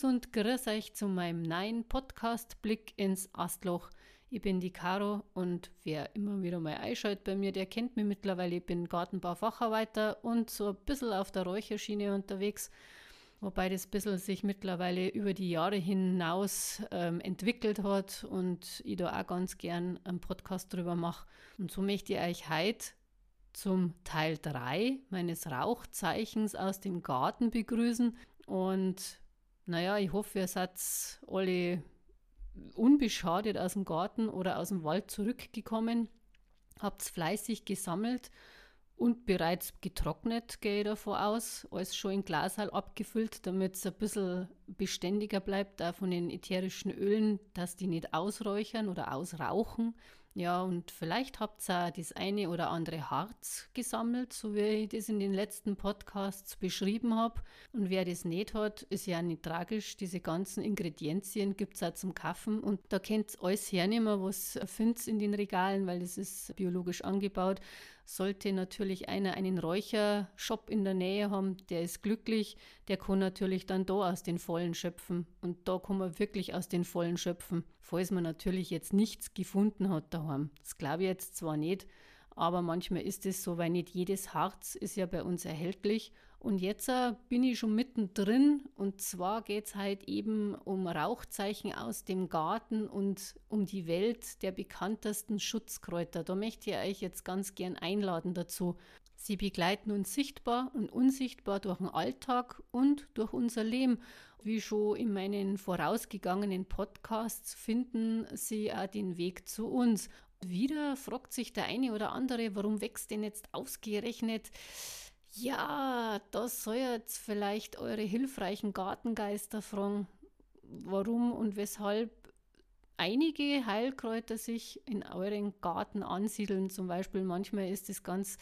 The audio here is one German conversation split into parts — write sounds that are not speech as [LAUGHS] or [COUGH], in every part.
Servus und grüß euch zu meinem neuen Podcast Blick ins Astloch. Ich bin die Caro und wer immer wieder mal einschaltet bei mir, der kennt mich mittlerweile. Ich bin Gartenbaufacharbeiter und so ein bisschen auf der Räucherschiene unterwegs. Wobei das bisschen sich mittlerweile über die Jahre hinaus ähm, entwickelt hat und ich da auch ganz gern einen Podcast drüber mache. Und so möchte ich euch heute zum Teil 3 meines Rauchzeichens aus dem Garten begrüßen. Und naja, ich hoffe, ihr seid alle unbeschadet aus dem Garten oder aus dem Wald zurückgekommen, habt fleißig gesammelt und bereits getrocknet, gehe ich davon aus. Alles schon in Glashal abgefüllt, damit es ein bisschen beständiger bleibt, auch von den ätherischen Ölen, dass die nicht ausräuchern oder ausrauchen. Ja, und vielleicht habt ihr auch das eine oder andere Harz gesammelt, so wie ich das in den letzten Podcasts beschrieben habe. Und wer das nicht hat, ist ja nicht tragisch. Diese ganzen Ingredienzien gibt es auch zum Kaffen. Und da könnt ihr alles hernehmen, was findet in den Regalen, weil das ist biologisch angebaut. Sollte natürlich einer einen Räuchershop in der Nähe haben, der ist glücklich, der kann natürlich dann da aus den Vollen schöpfen. Und da kann man wirklich aus den Vollen schöpfen, falls man natürlich jetzt nichts gefunden hat daheim. Das glaube ich jetzt zwar nicht, aber manchmal ist es so, weil nicht jedes Harz ist ja bei uns erhältlich. Und jetzt äh, bin ich schon mittendrin und zwar geht es halt eben um Rauchzeichen aus dem Garten und um die Welt der bekanntesten Schutzkräuter. Da möchte ich euch jetzt ganz gern einladen dazu. Sie begleiten uns sichtbar und unsichtbar durch den Alltag und durch unser Leben. Wie schon in meinen vorausgegangenen Podcasts finden Sie auch den Weg zu uns. Wieder fragt sich der eine oder andere, warum wächst denn jetzt ausgerechnet? Ja, das soll jetzt vielleicht eure hilfreichen Gartengeister fragen, warum und weshalb einige Heilkräuter sich in euren Garten ansiedeln. Zum Beispiel manchmal ist es ganz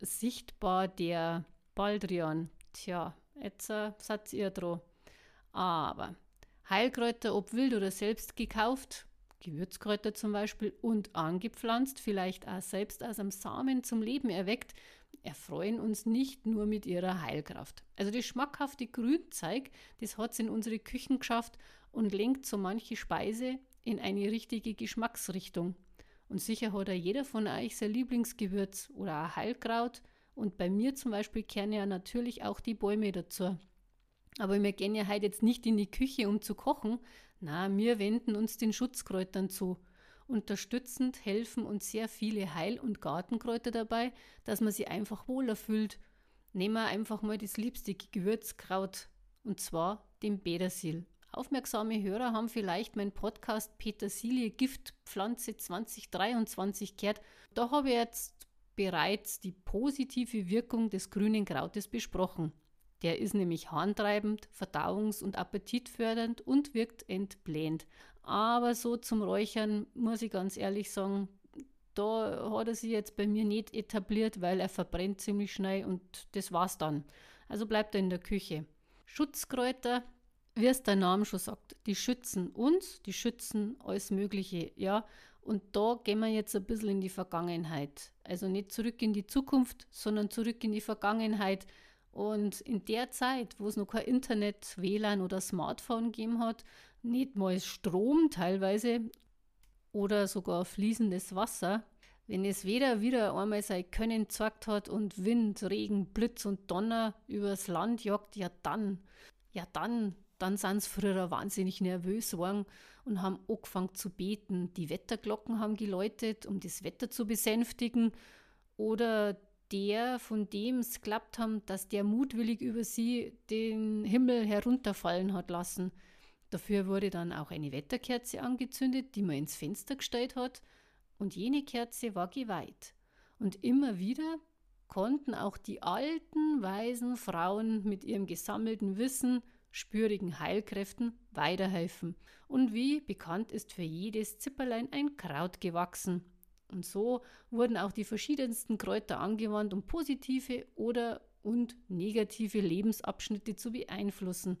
sichtbar der Baldrian. Tja, jetzt äh, seid ihr dran. Aber Heilkräuter, ob wild oder selbst gekauft, Gewürzkräuter zum Beispiel und angepflanzt, vielleicht auch selbst aus einem Samen zum Leben erweckt, erfreuen uns nicht nur mit ihrer Heilkraft. Also das schmackhafte Grünzeug, das hat es in unsere Küchen geschafft und lenkt so manche Speise in eine richtige Geschmacksrichtung. Und sicher hat ja jeder von euch sein Lieblingsgewürz oder ein Heilkraut. Und bei mir zum Beispiel kehren ja natürlich auch die Bäume dazu. Aber wir gehen ja heute jetzt nicht in die Küche, um zu kochen. Na, wir wenden uns den Schutzkräutern zu. Unterstützend helfen uns sehr viele Heil- und Gartenkräuter dabei, dass man sich einfach wohler fühlt. Nehmen wir einfach mal das liebste Gewürzkraut, und zwar den Bedersil. Aufmerksame Hörer haben vielleicht meinen Podcast Petersilie Giftpflanze 2023 gehört. Da habe ich jetzt bereits die positive Wirkung des grünen Krautes besprochen. Der ist nämlich harntreibend, verdauungs- und appetitfördernd und wirkt entblähend. Aber so zum Räuchern muss ich ganz ehrlich sagen, da hat er sich jetzt bei mir nicht etabliert, weil er verbrennt ziemlich schnell und das war's dann. Also bleibt er in der Küche. Schutzkräuter, wie es der Name schon sagt, die schützen uns, die schützen alles Mögliche, ja. Und da gehen wir jetzt ein bisschen in die Vergangenheit. Also nicht zurück in die Zukunft, sondern zurück in die Vergangenheit. Und in der Zeit, wo es noch kein Internet, WLAN oder Smartphone gegeben hat, nicht mal Strom teilweise oder sogar fließendes Wasser, wenn es weder wieder einmal sein Können gezeigt hat und Wind, Regen, Blitz und Donner übers Land jagt, ja dann, ja dann dann sind sie früher wahnsinnig nervös geworden und haben angefangen zu beten. Die Wetterglocken haben geläutet, um das Wetter zu besänftigen. Oder der, von dem es geklappt haben, dass der mutwillig über sie den Himmel herunterfallen hat lassen. Dafür wurde dann auch eine Wetterkerze angezündet, die man ins Fenster gestellt hat. Und jene Kerze war geweiht. Und immer wieder konnten auch die alten, weisen Frauen mit ihrem gesammelten Wissen spürigen Heilkräften weiterhelfen. Und wie bekannt ist für jedes Zipperlein ein Kraut gewachsen. Und so wurden auch die verschiedensten Kräuter angewandt, um positive oder und negative Lebensabschnitte zu beeinflussen.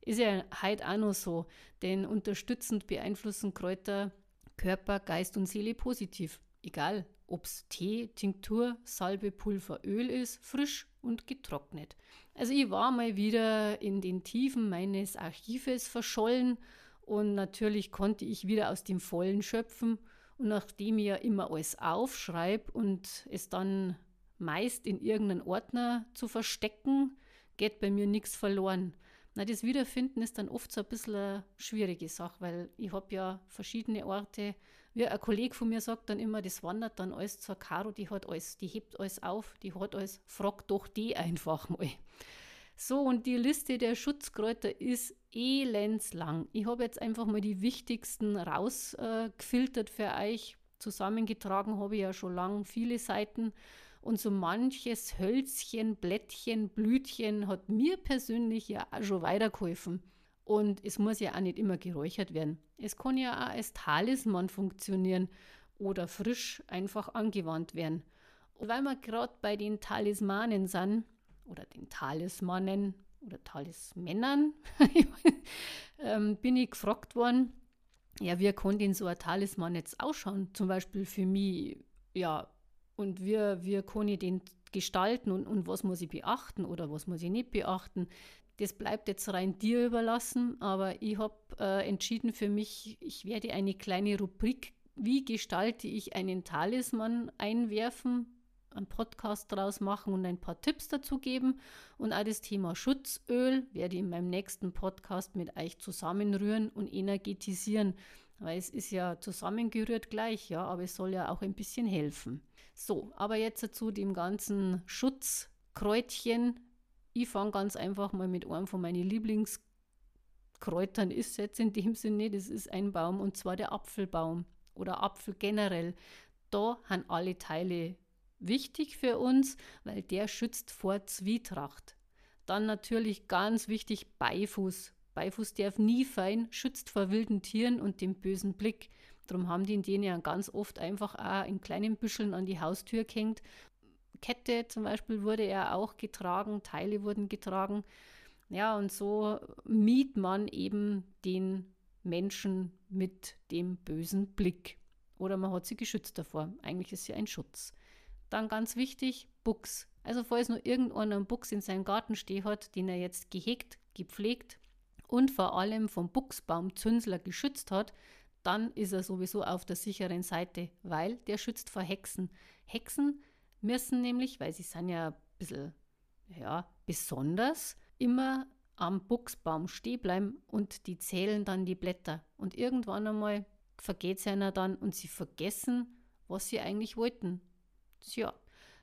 Ist ja heute auch noch so, denn unterstützend beeinflussen Kräuter Körper, Geist und Seele positiv. Egal, ob es Tee, Tinktur, Salbe, Pulver, Öl ist, frisch und getrocknet. Also ich war mal wieder in den Tiefen meines Archives verschollen und natürlich konnte ich wieder aus dem Vollen schöpfen. Und nachdem ich ja immer alles aufschreibe und es dann meist in irgendeinen Ordner zu verstecken, geht bei mir nichts verloren. Na, das Wiederfinden ist dann oft so ein bisschen eine schwierige Sache, weil ich habe ja verschiedene Orte. Wie ein Kollege von mir sagt dann immer, das wandert dann alles zur Caro, die hat alles, die hebt alles auf, die hat alles, frag doch die einfach mal. So, und die Liste der Schutzkräuter ist elendslang. Ich habe jetzt einfach mal die wichtigsten rausgefiltert äh, für euch. Zusammengetragen habe ich ja schon lange viele Seiten. Und so manches Hölzchen, Blättchen, Blütchen hat mir persönlich ja auch schon weitergeholfen. Und es muss ja auch nicht immer geräuchert werden. Es kann ja auch als Talisman funktionieren oder frisch einfach angewandt werden. Und weil wir gerade bei den Talismanen sind, oder den Talismanen oder Talismännern, [LAUGHS] ähm, bin ich gefragt worden, ja, wie kann denn so ein Talisman jetzt ausschauen? Zum Beispiel für mich, ja, und wie, wie kann ich den gestalten und, und was muss ich beachten oder was muss ich nicht beachten. Das bleibt jetzt rein dir überlassen, aber ich habe äh, entschieden für mich, ich werde eine kleine Rubrik, wie gestalte ich einen Talisman einwerfen, einen Podcast draus machen und ein paar Tipps dazu geben. Und auch das Thema Schutzöl werde ich in meinem nächsten Podcast mit euch zusammenrühren und energetisieren. Weil es ist ja zusammengerührt gleich, ja, aber es soll ja auch ein bisschen helfen. So, aber jetzt zu dem ganzen Schutzkräutchen. Ich fange ganz einfach mal mit einem von meinen Lieblingskräutern, ist jetzt in dem Sinne, das ist ein Baum und zwar der Apfelbaum oder Apfel generell. Da haben alle Teile wichtig für uns, weil der schützt vor Zwietracht. Dann natürlich ganz wichtig Beifuß. Beifuß darf nie fein, schützt vor wilden Tieren und dem bösen Blick. Darum haben die in denen ja ganz oft einfach auch in kleinen Büscheln an die Haustür gehängt. Kette zum Beispiel wurde ja auch getragen, Teile wurden getragen. Ja, und so mied man eben den Menschen mit dem bösen Blick. Oder man hat sie geschützt davor. Eigentlich ist sie ein Schutz. Dann ganz wichtig, Buchs. Also falls nur irgendeiner einen Buchs in seinem Garten stehen hat, den er jetzt gehegt, gepflegt und vor allem vom Buchsbaumzünsler geschützt hat, dann ist er sowieso auf der sicheren Seite, weil der schützt vor Hexen. Hexen müssen nämlich, weil sie sind ja ein bisschen ja, besonders, immer am Buchsbaum stehen bleiben und die zählen dann die Blätter. Und irgendwann einmal vergeht es einer dann und sie vergessen, was sie eigentlich wollten. Tja,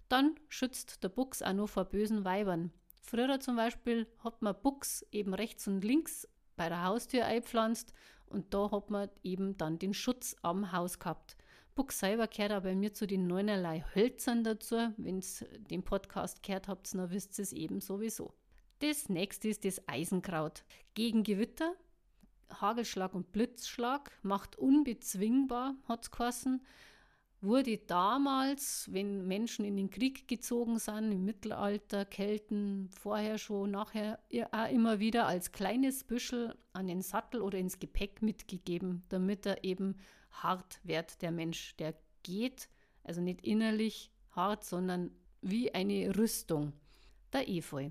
dann schützt der Buchs auch noch vor bösen Weibern. Früher zum Beispiel hat man Buchs eben rechts und links bei der Haustür eingepflanzt und da hat man eben dann den Schutz am Haus gehabt. Buchs selber gehört aber bei mir zu den neunerlei Hölzern dazu. Wenn ihr den Podcast gehört habt, dann wisst ihr es eben sowieso. Das nächste ist das Eisenkraut. Gegen Gewitter, Hagelschlag und Blitzschlag macht unbezwingbar, hat es wurde damals, wenn Menschen in den Krieg gezogen sind, im Mittelalter, Kelten, vorher schon, nachher auch immer wieder als kleines Büschel an den Sattel oder ins Gepäck mitgegeben, damit er eben hart wird, der Mensch. Der geht, also nicht innerlich hart, sondern wie eine Rüstung. Der Efeu.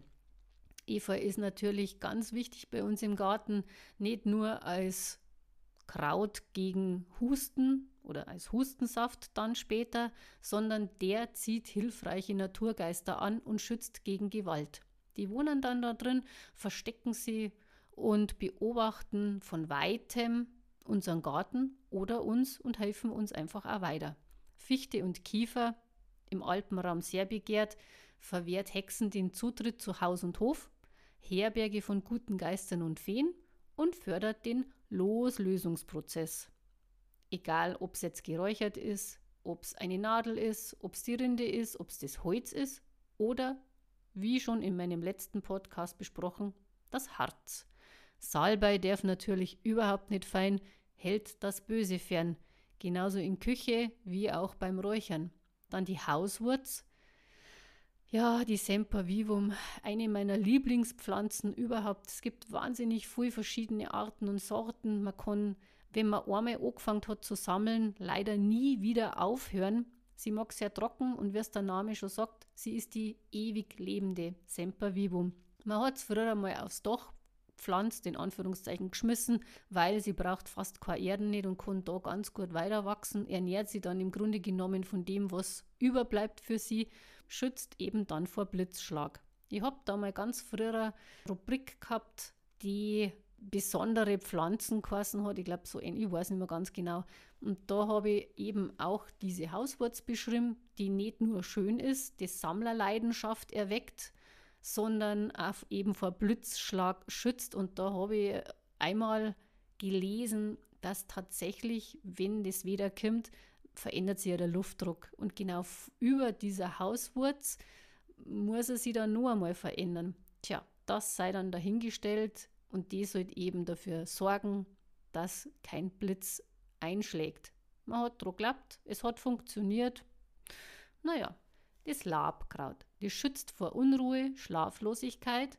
Efeu ist natürlich ganz wichtig bei uns im Garten, nicht nur als Kraut gegen Husten, oder als Hustensaft dann später, sondern der zieht hilfreiche Naturgeister an und schützt gegen Gewalt. Die wohnen dann da drin, verstecken sie und beobachten von weitem unseren Garten oder uns und helfen uns einfach auch weiter. Fichte und Kiefer, im Alpenraum sehr begehrt, verwehrt Hexen den Zutritt zu Haus und Hof, Herberge von guten Geistern und Feen und fördert den Loslösungsprozess. Egal, ob es jetzt geräuchert ist, ob es eine Nadel ist, ob es die Rinde ist, ob es das Holz ist oder, wie schon in meinem letzten Podcast besprochen, das Harz. Salbei darf natürlich überhaupt nicht fein, hält das Böse fern, genauso in Küche wie auch beim Räuchern. Dann die Hauswurz. Ja, die Sempervivum, eine meiner Lieblingspflanzen überhaupt. Es gibt wahnsinnig viele verschiedene Arten und Sorten. Man kann wenn man einmal angefangen hat zu sammeln, leider nie wieder aufhören. Sie mag sehr trocken und wie es der Name schon sagt, sie ist die ewig lebende Sempervivum. Man hat es früher einmal aufs Dach pflanzt, in Anführungszeichen geschmissen, weil sie braucht fast keine Erden nicht und kann da ganz gut weiter wachsen. Ernährt sie dann im Grunde genommen von dem, was überbleibt für sie, schützt eben dann vor Blitzschlag. Ich habe da mal ganz früher eine Rubrik gehabt, die besondere Pflanzen geheißen hat. Ich glaube, so ähnlich, ich weiß nicht mehr ganz genau. Und da habe ich eben auch diese Hauswurz beschrieben, die nicht nur schön ist, die Sammlerleidenschaft erweckt, sondern auch eben vor Blitzschlag schützt. Und da habe ich einmal gelesen, dass tatsächlich, wenn das wieder kommt, verändert sich ja der Luftdruck. Und genau über dieser Hauswurz muss er sich dann nur einmal verändern. Tja, das sei dann dahingestellt und die sollte eben dafür sorgen, dass kein Blitz einschlägt. Man hat dran geklappt, es hat funktioniert. Naja, das Labkraut. Das schützt vor Unruhe, Schlaflosigkeit,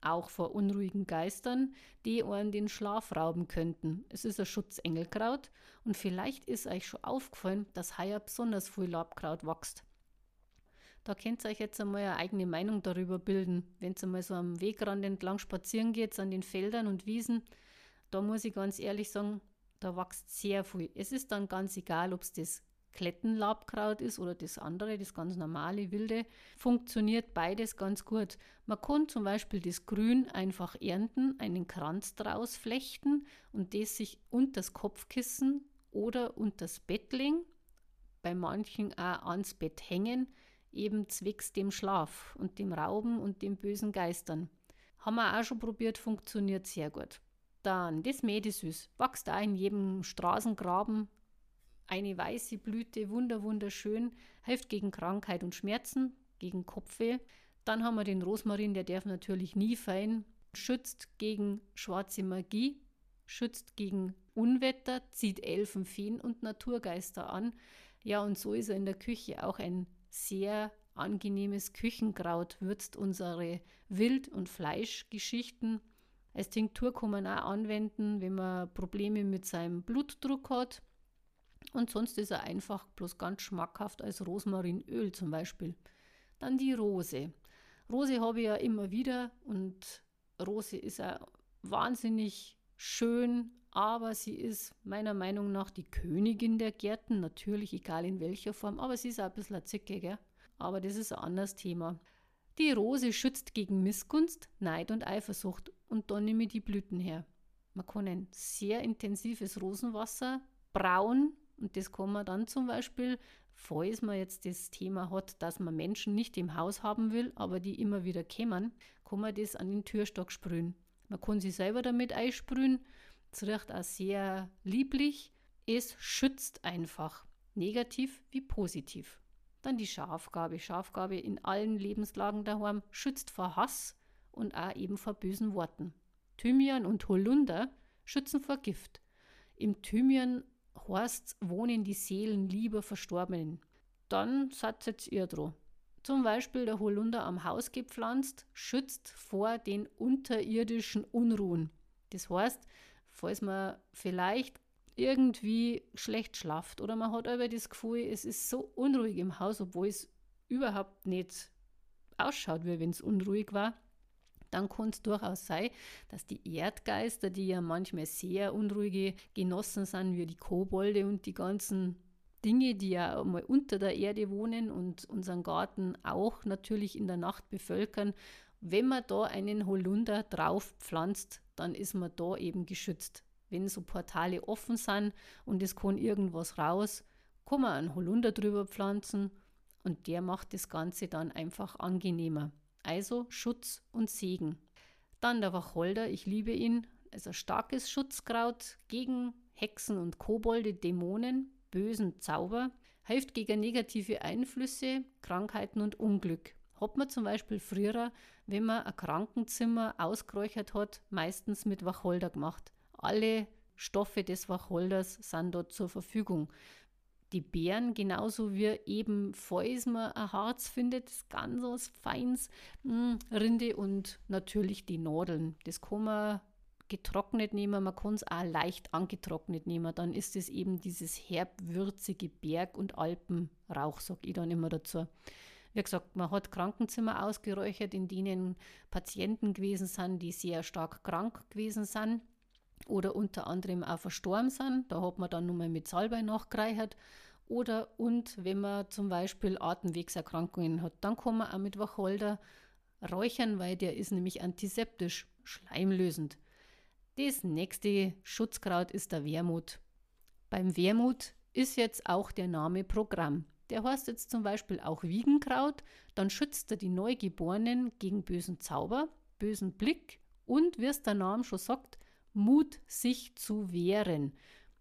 auch vor unruhigen Geistern, die einen den Schlaf rauben könnten. Es ist ein Schutzengelkraut und vielleicht ist euch schon aufgefallen, dass heuer besonders viel Labkraut wächst. Da könnt ihr euch jetzt einmal eine eigene Meinung darüber bilden. Wenn ihr mal so am Wegrand entlang spazieren geht, an den Feldern und Wiesen, da muss ich ganz ehrlich sagen, da wächst sehr viel. Es ist dann ganz egal, ob es das Klettenlabkraut ist oder das andere, das ganz normale, wilde, funktioniert beides ganz gut. Man kann zum Beispiel das Grün einfach ernten, einen Kranz draus flechten und das sich unter das Kopfkissen oder unter das Bett legen, bei manchen auch ans Bett hängen, eben zwecks dem Schlaf und dem Rauben und den bösen Geistern. Haben wir auch schon probiert, funktioniert sehr gut. Dann das Medisüß, wächst auch in jedem Straßengraben, eine weiße Blüte, wunder wunderschön, hilft gegen Krankheit und Schmerzen, gegen Kopfweh. Dann haben wir den Rosmarin, der darf natürlich nie fein, schützt gegen schwarze Magie, schützt gegen Unwetter, zieht Elfen, Feen und Naturgeister an. Ja, und so ist er in der Küche auch ein sehr angenehmes Küchenkraut, würzt unsere Wild- und Fleischgeschichten. Als Tinktur kann man auch anwenden, wenn man Probleme mit seinem Blutdruck hat. Und sonst ist er einfach bloß ganz schmackhaft als Rosmarinöl zum Beispiel. Dann die Rose. Rose habe ich ja immer wieder und Rose ist ja wahnsinnig schön, aber sie ist meiner Meinung nach die Königin der Gärten, natürlich egal in welcher Form, aber sie ist auch ein bisschen eine Zicke, aber das ist ein anderes Thema. Die Rose schützt gegen Missgunst, Neid und Eifersucht und dann nehme ich die Blüten her. Man kann ein sehr intensives Rosenwasser brauen und das kann man dann zum Beispiel, falls man jetzt das Thema hat, dass man Menschen nicht im Haus haben will, aber die immer wieder kämen, kann man das an den Türstock sprühen. Man kann sie selber damit einsprühen. Es riecht auch sehr lieblich. Es schützt einfach, negativ wie positiv. Dann die Schafgabe. Schafgabe in allen Lebenslagen daheim schützt vor Hass und auch eben vor bösen Worten. Thymian und Holunder schützen vor Gift. Im Thymian heißt wohnen die Seelen lieber Verstorbenen. Dann satzt ihr dran. Zum Beispiel der Holunder am Haus gepflanzt, schützt vor den unterirdischen Unruhen. Das heißt, falls man vielleicht irgendwie schlecht schlaft oder man hat aber das Gefühl, es ist so unruhig im Haus, obwohl es überhaupt nicht ausschaut, wie wenn es unruhig war, dann kann es durchaus sein, dass die Erdgeister, die ja manchmal sehr unruhige Genossen sind, wie die Kobolde und die ganzen Dinge, die ja mal unter der Erde wohnen und unseren Garten auch natürlich in der Nacht bevölkern, wenn man da einen Holunder drauf pflanzt, dann ist man da eben geschützt. Wenn so Portale offen sind und es kann irgendwas raus, kann man einen Holunder drüber pflanzen und der macht das Ganze dann einfach angenehmer also Schutz und Segen. Dann der Wacholder, ich liebe ihn, ein starkes Schutzkraut gegen Hexen und Kobolde, Dämonen, bösen Zauber, hilft gegen negative Einflüsse, Krankheiten und Unglück. Hat man zum Beispiel früher, wenn man ein Krankenzimmer ausgeräuchert hat, meistens mit Wacholder gemacht. Alle Stoffe des Wacholders sind dort zur Verfügung die Beeren, genauso wie eben, falls man ein Harz findet, das ganz was Feins, hm, Rinde und natürlich die Nadeln. Das kann man getrocknet nehmen, man kann es auch leicht angetrocknet nehmen. Dann ist es eben dieses herbwürzige Berg- und Alpenrauch, sag ich dann immer dazu. Wie gesagt, man hat Krankenzimmer ausgeräuchert, in denen Patienten gewesen sind, die sehr stark krank gewesen sind oder unter anderem auch verstorben sind. Da hat man dann nochmal mit Salbei nachgereichert. Oder und wenn man zum Beispiel Atemwegserkrankungen hat, dann kann man auch mit Wacholder räuchern, weil der ist nämlich antiseptisch, schleimlösend. Das nächste Schutzkraut ist der Wermut. Beim Wermut ist jetzt auch der Name Programm. Der heißt jetzt zum Beispiel auch Wiegenkraut, dann schützt er die Neugeborenen gegen bösen Zauber, bösen Blick und, wie es der Name schon sagt, Mut, sich zu wehren.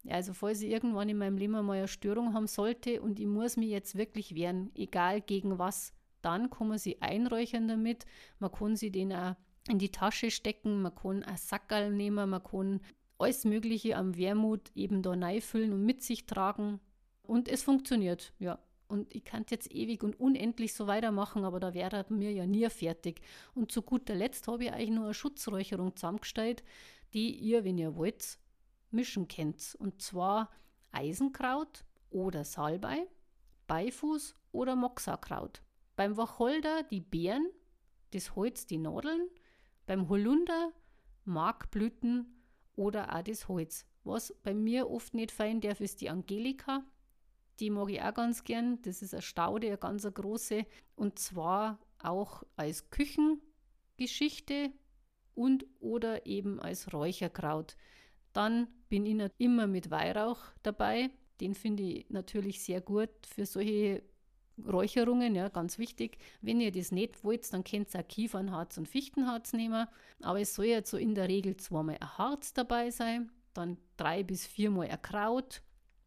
Also falls ich irgendwann in meinem Leben mal eine Störung haben sollte und ich muss mich jetzt wirklich wehren, egal gegen was, dann kann man sie einräuchern damit. Man kann sie den auch in die Tasche stecken, man kann ein Sackerl nehmen, man kann alles Mögliche am Wermut eben da füllen und mit sich tragen. Und es funktioniert, ja. Und ich kann jetzt ewig und unendlich so weitermachen, aber da wäre mir ja nie fertig. Und zu guter Letzt habe ich eigentlich nur eine Schutzräucherung zusammengestellt, die ihr, wenn ihr wollt, mischen könnt. Und zwar Eisenkraut oder Salbei, Beifuß oder Moxakraut. Beim Wacholder die Beeren, das Holz die Nadeln, beim Holunder Markblüten oder auch das Holz. Was bei mir oft nicht fein darf, ist die Angelika. Die mag ich auch ganz gern. Das ist eine Staude, eine ganz große. Und zwar auch als Küchengeschichte und oder eben als Räucherkraut. Dann bin ich immer mit Weihrauch dabei. Den finde ich natürlich sehr gut für solche Räucherungen, ja, ganz wichtig. Wenn ihr das nicht wollt, dann könnt ihr auch Kiefernharz und Fichtenharz nehmen. Aber es soll jetzt so in der Regel zweimal ein Harz dabei sein, dann drei bis viermal ein Kraut,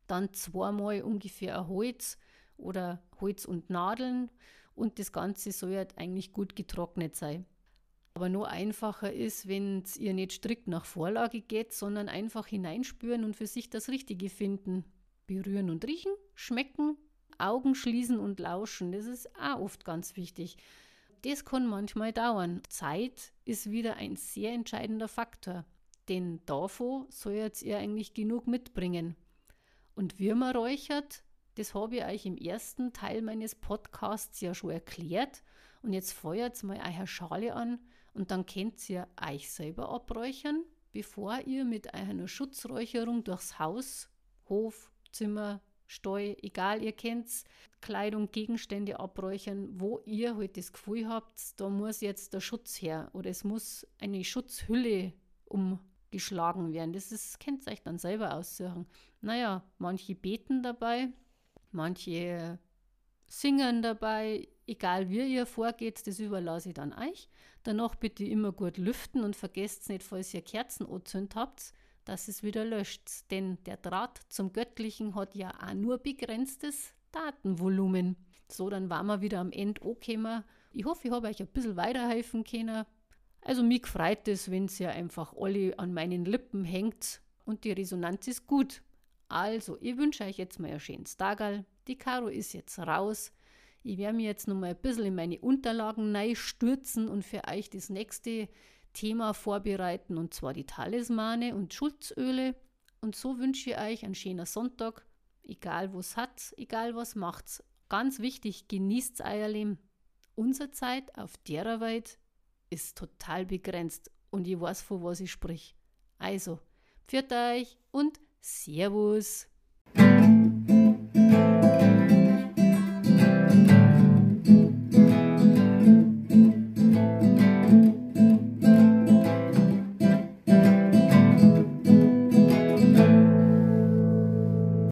dann zweimal ungefähr ein Holz oder Holz und Nadeln. Und das Ganze soll halt eigentlich gut getrocknet sein. Aber nur einfacher ist, wenn ihr nicht strikt nach Vorlage geht, sondern einfach hineinspüren und für sich das Richtige finden. Berühren und riechen, schmecken, Augen schließen und lauschen. Das ist auch oft ganz wichtig. Das kann manchmal dauern. Zeit ist wieder ein sehr entscheidender Faktor. Denn davon soll jetzt ihr eigentlich genug mitbringen. Und wie man räuchert, das habe ich euch im ersten Teil meines Podcasts ja schon erklärt. Und jetzt feuert mal eure Schale an und dann könnt ihr euch selber abräuchern, bevor ihr mit einer Schutzräucherung durchs Haus, Hof, Zimmer, Steu, egal, ihr kennt Kleidung, Gegenstände abräuchern, wo ihr halt das Gefühl habt, da muss jetzt der Schutz her oder es muss eine Schutzhülle umgeschlagen werden. Das ist, könnt ihr euch dann selber aussuchen. Naja, manche beten dabei, manche singen dabei, egal wie ihr vorgeht, das überlasse ich dann euch. Danach bitte immer gut lüften und vergesst nicht, falls ihr Kerzen anzündet habt, dass es wieder löscht. Denn der Draht zum Göttlichen hat ja auch nur begrenztes Datenvolumen. So, dann waren wir wieder am Ende angekommen. Ich hoffe, ich habe euch ein bisschen weiterhelfen können. Also mich freut es, wenn es ja einfach alle an meinen Lippen hängt und die Resonanz ist gut. Also, ich wünsche euch jetzt mal ein schönes Tagal. Die Caro ist jetzt raus. Ich werde mir jetzt noch mal ein bisschen in meine Unterlagen stürzen und für euch das nächste Thema vorbereiten, und zwar die Talismane und Schutzöle. Und so wünsche ich euch einen schönen Sonntag, egal was hat, egal was macht's. Ganz wichtig, genießt euer Leben. Unsere Zeit auf der Welt ist total begrenzt und ich weiß, von was ich sprich. Also, pfiat euch und Servus!